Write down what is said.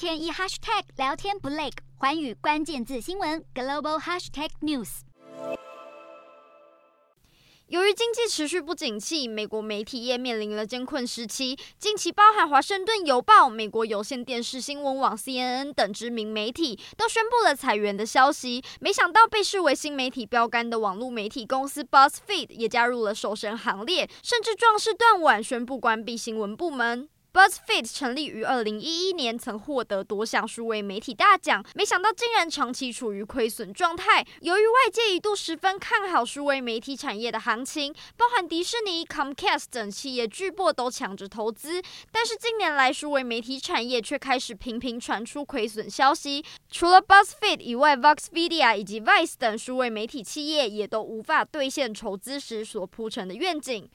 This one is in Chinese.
天一 hashtag 聊天不累，寰宇关键字新闻 global hashtag news。由于经济持续不景气，美国媒体业面临了艰困时期。近期，包含《华盛顿邮报》、美国有线电视新闻网 CNN 等知名媒体都宣布了裁员的消息。没想到，被视为新媒体标杆的网络媒体公司 BuzzFeed 也加入了受损行列，甚至壮士断腕，宣布关闭新闻部门。BuzzFeed 成立于二零一一年，曾获得多项数位媒体大奖，没想到竟然长期处于亏损状态。由于外界一度十分看好数位媒体产业的行情，包含迪士尼、Comcast 等企业巨擘都抢着投资，但是近年来数位媒体产业却开始频频传出亏损消息。除了 BuzzFeed 以外，Vox Media 以及 Vice 等数位媒体企业也都无法兑现筹资时所铺成的愿景。